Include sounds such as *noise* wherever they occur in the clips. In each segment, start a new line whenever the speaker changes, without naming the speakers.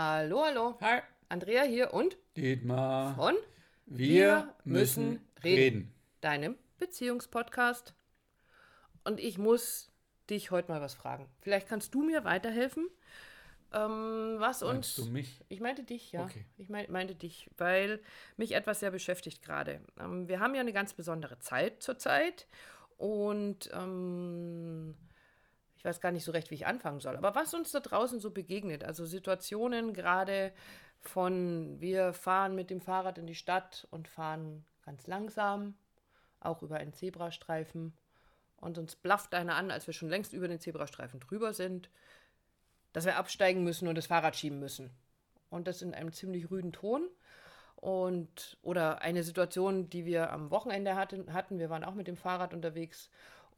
Hallo, hallo.
Hi.
Andrea hier und
Dietmar.
von
Wir müssen reden.
deinem Beziehungspodcast. Und ich muss dich heute mal was fragen. Vielleicht kannst du mir weiterhelfen, ähm, was
Meinst
uns.
du mich?
Ich meinte dich, ja.
Okay.
Ich mein, meinte dich, weil mich etwas sehr beschäftigt gerade. Ähm, wir haben ja eine ganz besondere Zeit zurzeit und ähm, ich weiß gar nicht so recht, wie ich anfangen soll. Aber was uns da draußen so begegnet, also Situationen gerade von, wir fahren mit dem Fahrrad in die Stadt und fahren ganz langsam, auch über einen Zebrastreifen. Und uns blafft einer an, als wir schon längst über den Zebrastreifen drüber sind, dass wir absteigen müssen und das Fahrrad schieben müssen. Und das in einem ziemlich rüden Ton. Und, oder eine Situation, die wir am Wochenende hatten, hatten. Wir waren auch mit dem Fahrrad unterwegs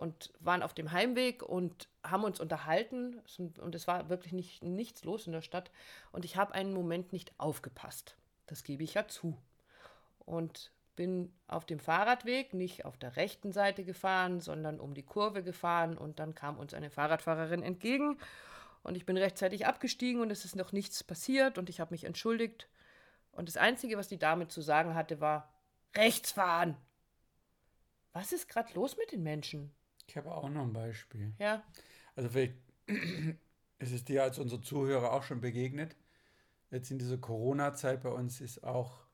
und waren auf dem Heimweg und haben uns unterhalten. Und es war wirklich nicht, nichts los in der Stadt. Und ich habe einen Moment nicht aufgepasst. Das gebe ich ja zu. Und bin auf dem Fahrradweg nicht auf der rechten Seite gefahren, sondern um die Kurve gefahren. Und dann kam uns eine Fahrradfahrerin entgegen. Und ich bin rechtzeitig abgestiegen und es ist noch nichts passiert und ich habe mich entschuldigt. Und das Einzige, was die Dame zu sagen hatte, war, rechts fahren. Was ist gerade los mit den Menschen?
Ich habe auch noch ein Beispiel.
Ja,
Also vielleicht *clears throat* ist es dir als unser Zuhörer auch schon begegnet. Jetzt in dieser Corona-Zeit bei uns ist auch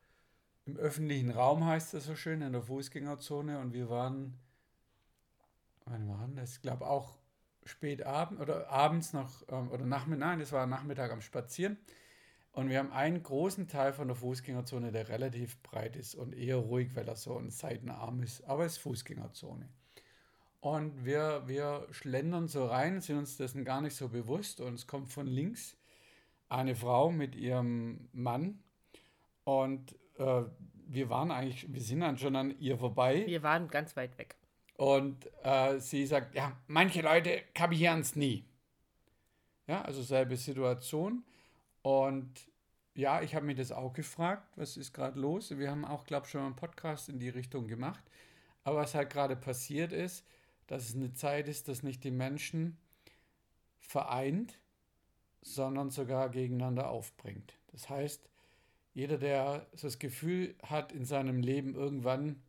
im öffentlichen Raum, heißt das so schön, in der Fußgängerzone. Und wir waren, wann waren das? Ich glaube auch spät abend oder abends noch, ähm, oder Nachmittag, nein, das war Nachmittag am Spazieren. Und wir haben einen großen Teil von der Fußgängerzone, der relativ breit ist und eher ruhig, weil er so ein Seitenarm ist. Aber es ist Fußgängerzone. Und wir, wir schlendern so rein, sind uns dessen gar nicht so bewusst. Und es kommt von links eine Frau mit ihrem Mann. Und äh, wir waren eigentlich, wir sind dann schon an ihr vorbei.
wir waren ganz weit weg.
Und äh, sie sagt, ja, manche Leute kapieren es nie. Ja, also selbe Situation. Und ja, ich habe mir das auch gefragt, was ist gerade los? Wir haben auch, glaube ich, schon einen Podcast in die Richtung gemacht. Aber was halt gerade passiert ist, dass es eine Zeit ist, dass nicht die Menschen vereint, sondern sogar gegeneinander aufbringt. Das heißt, jeder, der das Gefühl hat, in seinem Leben irgendwann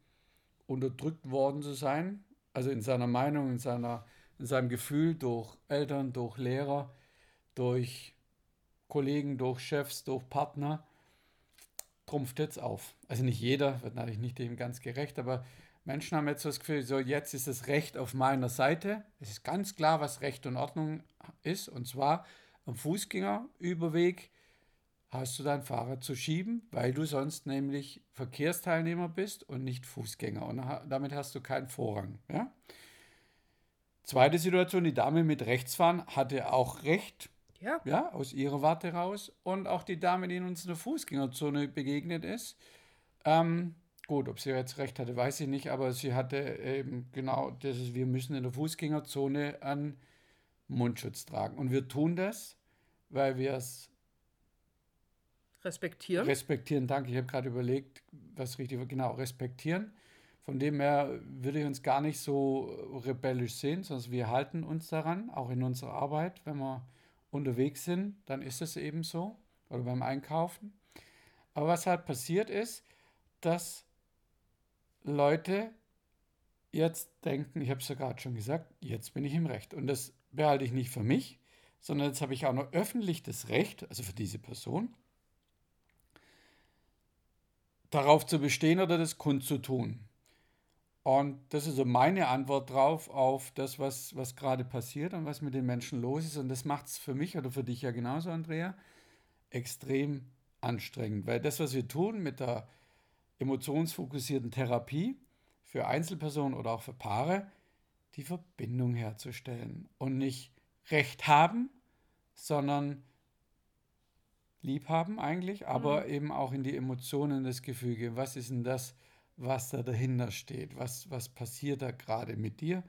unterdrückt worden zu sein, also in seiner Meinung, in, seiner, in seinem Gefühl durch Eltern, durch Lehrer, durch Kollegen, durch Chefs, durch Partner, trumpft jetzt auf. Also nicht jeder, wird natürlich nicht dem ganz gerecht, aber Menschen haben jetzt so das Gefühl, so jetzt ist das Recht auf meiner Seite. Es ist ganz klar, was Recht und Ordnung ist, und zwar am Fußgängerüberweg hast du dein Fahrrad zu schieben, weil du sonst nämlich Verkehrsteilnehmer bist und nicht Fußgänger. Und damit hast du keinen Vorrang. Ja? Zweite Situation, die Dame mit Rechtsfahren hatte auch Recht,
Ja,
ja, aus ihrer Warte raus. Und auch die Dame, die in uns in der Fußgängerzone begegnet ist. Ähm, gut, ob sie jetzt recht hatte, weiß ich nicht, aber sie hatte eben genau das, ist, wir müssen in der Fußgängerzone einen Mundschutz tragen. Und wir tun das, weil wir es
respektieren.
respektieren. Danke, ich habe gerade überlegt, was richtig war. Genau, respektieren. Von dem her würde ich uns gar nicht so rebellisch sehen, sondern wir halten uns daran, auch in unserer Arbeit, wenn wir unterwegs sind, dann ist es eben so, oder beim Einkaufen. Aber was halt passiert ist, dass Leute jetzt denken, ich habe es ja gerade schon gesagt, jetzt bin ich im Recht. Und das behalte ich nicht für mich, sondern jetzt habe ich auch noch öffentlich das Recht, also für diese Person, darauf zu bestehen oder das kundzutun. Und das ist so meine Antwort drauf auf das, was, was gerade passiert und was mit den Menschen los ist. Und das macht es für mich oder für dich ja genauso, Andrea, extrem anstrengend. Weil das, was wir tun mit der emotionsfokussierten Therapie für Einzelpersonen oder auch für Paare, die Verbindung herzustellen und nicht Recht haben, sondern lieb haben eigentlich, aber eben auch in die Emotionen, das Gefühl. Was ist denn das, was da dahinter steht? Was, was passiert da gerade mit dir?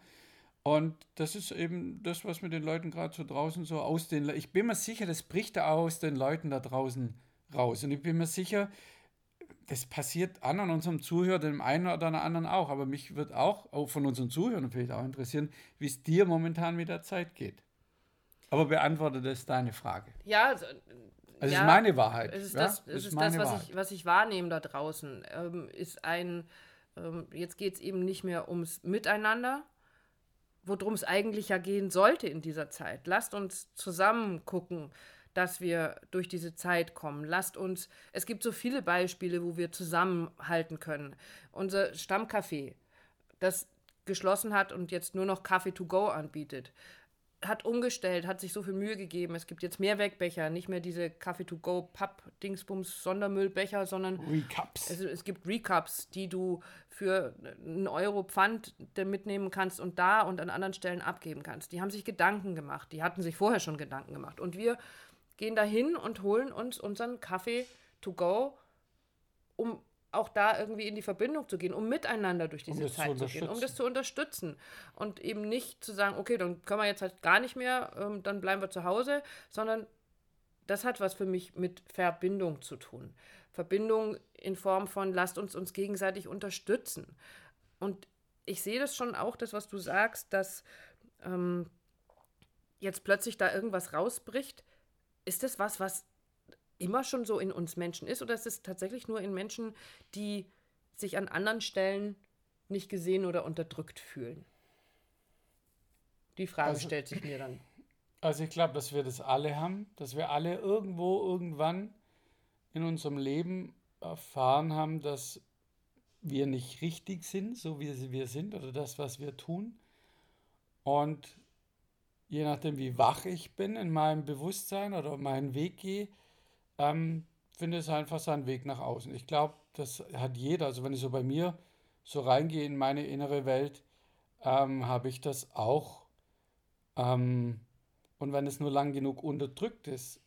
Und das ist eben das, was mit den Leuten gerade so draußen so aus den. Le ich bin mir sicher, das bricht da aus den Leuten da draußen raus. Und ich bin mir sicher, das passiert an an unserem Zuhörer, dem einen oder anderen auch. Aber mich wird auch, auch von unseren Zuhörern vielleicht auch interessieren, wie es dir momentan mit der Zeit geht. Aber beantworte das deine Frage.
Ja, also,
Also
ja,
ist meine Wahrheit.
Es ist
ja?
das, es
ist
das was, ich, was ich wahrnehme da draußen. Ähm, ist ein, ähm, jetzt geht es eben nicht mehr ums Miteinander, worum es eigentlich ja gehen sollte in dieser Zeit. Lasst uns zusammen gucken, dass wir durch diese Zeit kommen. Lasst uns, es gibt so viele Beispiele, wo wir zusammenhalten können. Unser Stammcafé, das geschlossen hat und jetzt nur noch Kaffee to go anbietet, hat umgestellt, hat sich so viel Mühe gegeben. Es gibt jetzt mehr Wegbecher, nicht mehr diese Kaffee to go Papp Dingsbums Sondermüllbecher, sondern
Recaps.
es, es gibt Recups, die du für einen Euro Pfand mitnehmen kannst und da und an anderen Stellen abgeben kannst. Die haben sich Gedanken gemacht. Die hatten sich vorher schon Gedanken gemacht. Und wir gehen da hin und holen uns unseren Kaffee to go, um auch da irgendwie in die Verbindung zu gehen, um miteinander durch diese
zu
Zeit zu, gehen, um das zu unterstützen. Und eben nicht zu sagen, okay, dann können wir jetzt halt gar nicht mehr, ähm, dann bleiben wir zu Hause, sondern das hat was für mich mit Verbindung zu tun. Verbindung in Form von, lasst uns uns gegenseitig unterstützen. Und ich sehe das schon auch, das, was du sagst, dass ähm, jetzt plötzlich da irgendwas rausbricht. Ist das was, was immer schon so in uns Menschen ist, oder ist es tatsächlich nur in Menschen, die sich an anderen Stellen nicht gesehen oder unterdrückt fühlen? Die Frage
Also-
stellt sich mir dann.
Also ich glaube, dass wir das alle haben, dass wir alle irgendwo irgendwann in unserem Leben erfahren haben, dass wir nicht richtig sind, so wie wir sind oder das, was wir tun. Und je nachdem, wie wach ich bin in meinem Bewusstsein oder meinen Weg gehe, ähm, finde es einfach seinen Weg nach außen. Ich glaube, das hat jeder. Also wenn ich so bei mir so reingehe in meine innere Welt, ähm, habe ich das auch. Ähm, und wenn es nur lang genug unterdrückt ist,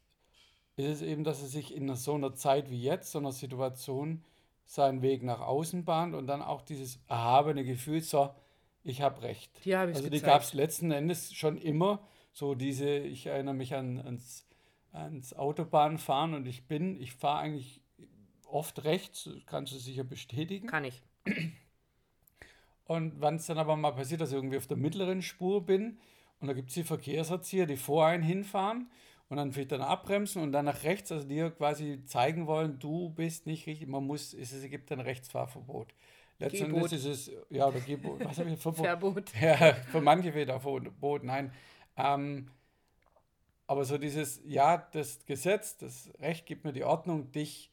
ist es eben, dass es sich in so einer Zeit wie jetzt, so einer Situation, seinen Weg nach außen bahnt und dann auch dieses erhabene Gefühl, so, ich habe recht.
Die ich
Also die gab es letzten Endes schon immer. So diese, ich erinnere mich an, ans, ans Autobahnfahren und ich bin, ich fahre eigentlich oft rechts, kannst du sicher bestätigen.
Kann ich.
Und wenn es dann aber mal passiert, dass ich irgendwie auf der mittleren Spur bin und da gibt es die Verkehrserzieher, die vor einen hinfahren und dann vielleicht dann abbremsen und dann nach rechts, also dir quasi zeigen wollen, du bist nicht richtig, man muss, es gibt ein Rechtsfahrverbot. Letzten
Gebot.
Endes ist es, ja, oder Gebot, was habe ich, Verbot?
Verbot. *laughs*
Ja, für manche wieder Verbot, nein. Ähm, aber so dieses, ja, das Gesetz, das Recht gibt mir die Ordnung, dich,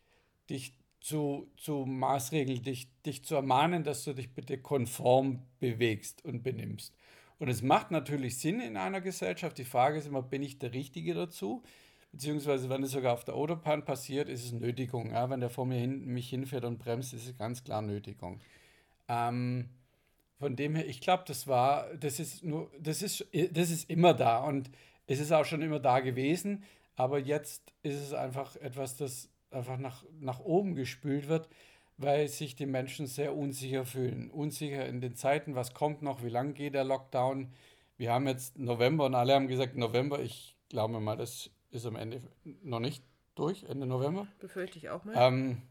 dich zu, zu maßregeln, dich, dich zu ermahnen, dass du dich bitte konform bewegst und benimmst. Und es macht natürlich Sinn in einer Gesellschaft. Die Frage ist immer, bin ich der Richtige dazu? Beziehungsweise, wenn es sogar auf der Autobahn passiert, ist es Nötigung. Ja? Wenn der vor mir hin, mich hinfährt und bremst, ist es ganz klar Nötigung. Ähm, von dem her, ich glaube, das war, das ist nur, das ist, das ist immer da und es ist auch schon immer da gewesen, aber jetzt ist es einfach etwas, das einfach nach, nach oben gespült wird, weil sich die Menschen sehr unsicher fühlen. Unsicher in den Zeiten, was kommt noch, wie lange geht der Lockdown. Wir haben jetzt November und alle haben gesagt November. Ich glaube mal, das ist am Ende noch nicht durch, Ende November.
Befürchte ich auch mal.
Ähm,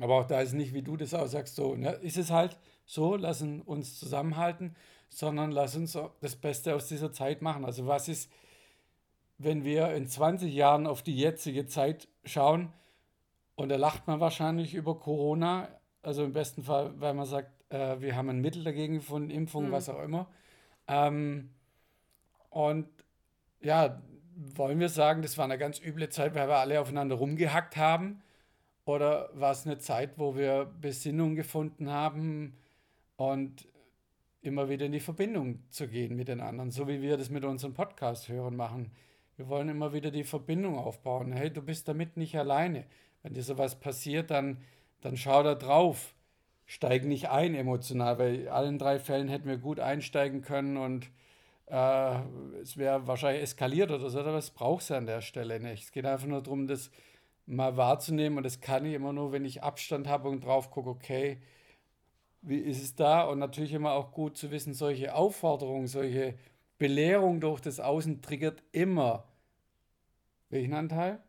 aber auch da ist nicht, wie du das auch sagst, so, ne, ist es halt so, lassen uns zusammenhalten, sondern lass uns das Beste aus dieser Zeit machen. Also was ist, wenn wir in 20 Jahren auf die jetzige Zeit schauen und da lacht man wahrscheinlich über Corona, also im besten Fall, weil man sagt, äh, wir haben ein Mittel dagegen gefunden, Impfung,
Mhm.
was auch immer. Ähm, und ja, wollen wir sagen, das war eine ganz üble Zeit, weil wir alle aufeinander rumgehackt haben? Oder war es eine Zeit, wo wir Besinnung gefunden haben und immer wieder in die Verbindung zu gehen mit den anderen, so wie wir das mit unseren Podcast-Hörern machen? Wir wollen immer wieder die Verbindung aufbauen. Hey, du bist damit nicht alleine. Wenn dir sowas passiert, dann, dann schau da drauf. Steig nicht ein emotional, weil in allen drei Fällen hätten wir gut einsteigen können und äh, es wäre wahrscheinlich eskaliert oder so, aber es braucht es an der Stelle nicht. Es geht einfach nur darum, das mal wahrzunehmen und das kann ich immer nur, wenn ich Abstand habe und drauf gucke, okay, wie ist es da? Und natürlich immer auch gut zu wissen, solche Aufforderungen, solche Belehrung durch das Außen triggert immer welchen Anteil?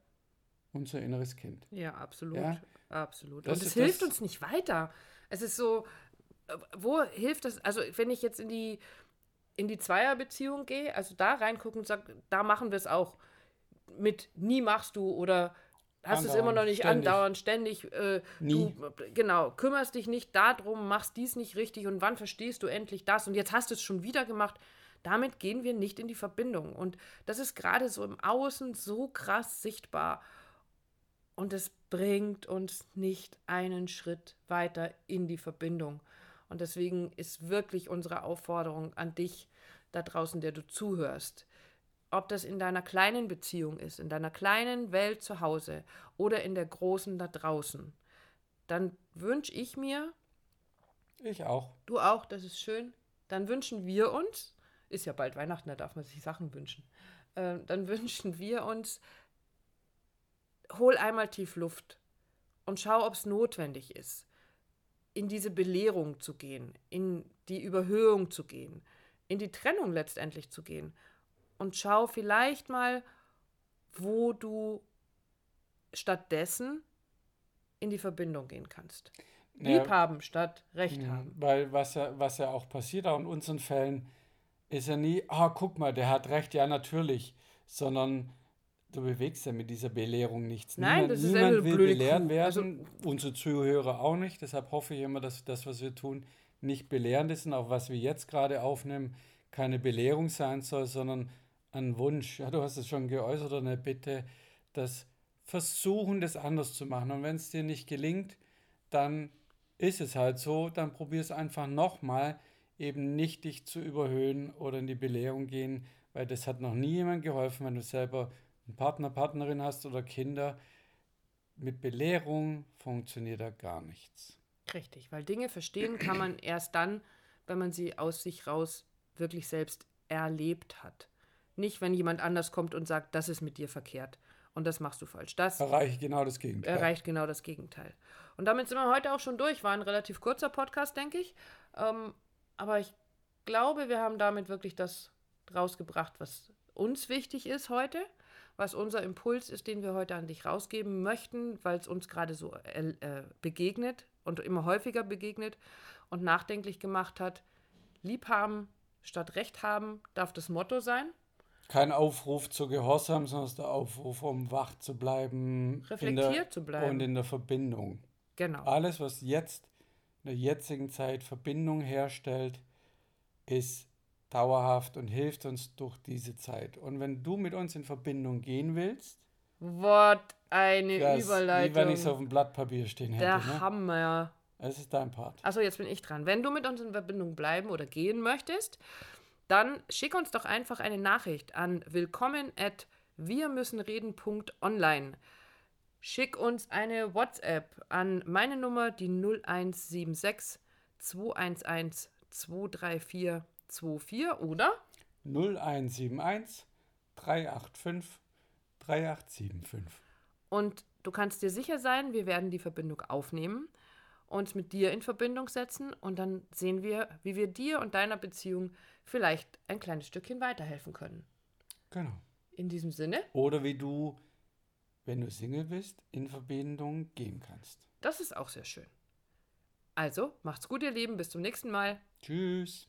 Unser inneres Kind.
Ja, absolut.
Ja.
Absolut.
Das
Und es hilft
das-
uns nicht weiter. Es ist so, äh, wo hilft das? Also, wenn ich jetzt in die, in die Zweierbeziehung gehe, also da reingucken und sage, da machen wir es auch. mit nie machst du oder hast es
Andauernd,
immer noch nicht
ständig.
andauernd, ständig. Äh,
Nie.
Du, genau, kümmerst dich nicht darum, machst dies nicht richtig und wann verstehst du endlich das und jetzt hast du es schon wieder gemacht. Damit gehen wir nicht in die Verbindung. Und das ist gerade so im Außen so krass sichtbar. Und es bringt uns nicht einen Schritt weiter in die Verbindung. Und deswegen ist wirklich unsere Aufforderung an dich da draußen, der du zuhörst, ob das in deiner kleinen Beziehung ist, in deiner kleinen Welt zu Hause oder in der großen da draußen, dann wünsche ich mir,
Ich auch.
du auch, das ist schön, dann wünschen wir uns, ist ja bald Weihnachten, da darf man sich Sachen wünschen, äh, dann wünschen wir uns, hol einmal tief Luft und schau, ob es notwendig ist, in diese Belehrung zu gehen, in die Überhöhung zu gehen, in die Trennung letztendlich zu gehen und schau vielleicht mal, wo du stattdessen in die Verbindung gehen kannst.
Ja,
Lieb haben statt Recht
Mhm,
haben.
Weil was ja, was ja auch passiert, auch in unseren Fällen, ist ja nie, ah, guck mal, der hat recht, ja, natürlich, sondern du bewegst ja mit dieser Belehrung nichts.
Nein,
niemand,
das ist
niemand
eine
will
blöde
belehrt
Kuh.
werden, unsere Zuhörer auch nicht. Deshalb hoffe ich immer, dass das, was wir tun, nicht belehrend ist und auch was wir jetzt gerade aufnehmen, keine Belehrung sein soll, sondern ein Wunsch. Ja, du hast es schon geäußert eine Bitte, das Versuchen, das anders zu machen. Und wenn es dir nicht gelingt, dann ist es halt so, dann probier es einfach nochmal, eben nicht dich zu überhöhen oder in die Belehrung gehen, weil das hat noch nie jemand geholfen, wenn du selber einen Partner, Partnerin hast oder Kinder. Mit Belehrung funktioniert da gar nichts.
Richtig, weil Dinge verstehen kann man *clears throat* erst dann, wenn man sie aus sich raus wirklich selbst erlebt hat. Nicht, wenn jemand anders kommt und sagt, das ist mit dir verkehrt und das machst du falsch. Das
Erreiche genau das Gegenteil.
erreicht genau das Gegenteil. Und damit sind wir heute auch schon durch. War ein relativ kurzer Podcast, denke ich. Ähm, aber ich glaube, wir haben damit wirklich das rausgebracht, was uns wichtig ist heute, was unser Impuls ist, den wir heute an dich rausgeben möchten, weil es uns gerade so äh, äh, begegnet und immer häufiger begegnet und nachdenklich gemacht hat. Lieb haben statt Recht haben darf das Motto sein.
Kein Aufruf zu Gehorsam, sondern der Aufruf, um wach zu bleiben.
Reflektiert
der,
zu bleiben.
Und in der Verbindung.
Genau.
Alles, was jetzt in der jetzigen Zeit Verbindung herstellt, ist dauerhaft und hilft uns durch diese Zeit. Und wenn du mit uns in Verbindung gehen willst,
Wort eine
das, wie
Überleitung.
wenn ich es auf dem Blatt Papier stehen hätte.
Der
Ne?
Hammer.
Es ist dein Part.
Achso, jetzt bin ich dran. Wenn du mit uns in Verbindung bleiben oder gehen möchtest, dann schick uns doch einfach eine Nachricht an willkommen at wirmüssenreden.online. Schick uns eine WhatsApp an meine Nummer, die 0176 211 234 24 oder
0171 385 3875.
Und du kannst dir sicher sein, wir werden die Verbindung aufnehmen, uns mit dir in Verbindung setzen und dann sehen wir, wie wir dir und deiner Beziehung vielleicht ein kleines Stückchen weiterhelfen können.
Genau.
In diesem Sinne,
Oder wie du, wenn du Single bist, in Verbindung gehen kannst.
das ist auch sehr schön. Also, macht's gut, ihr Lieben, bis zum nächsten Mal.
Tschüss.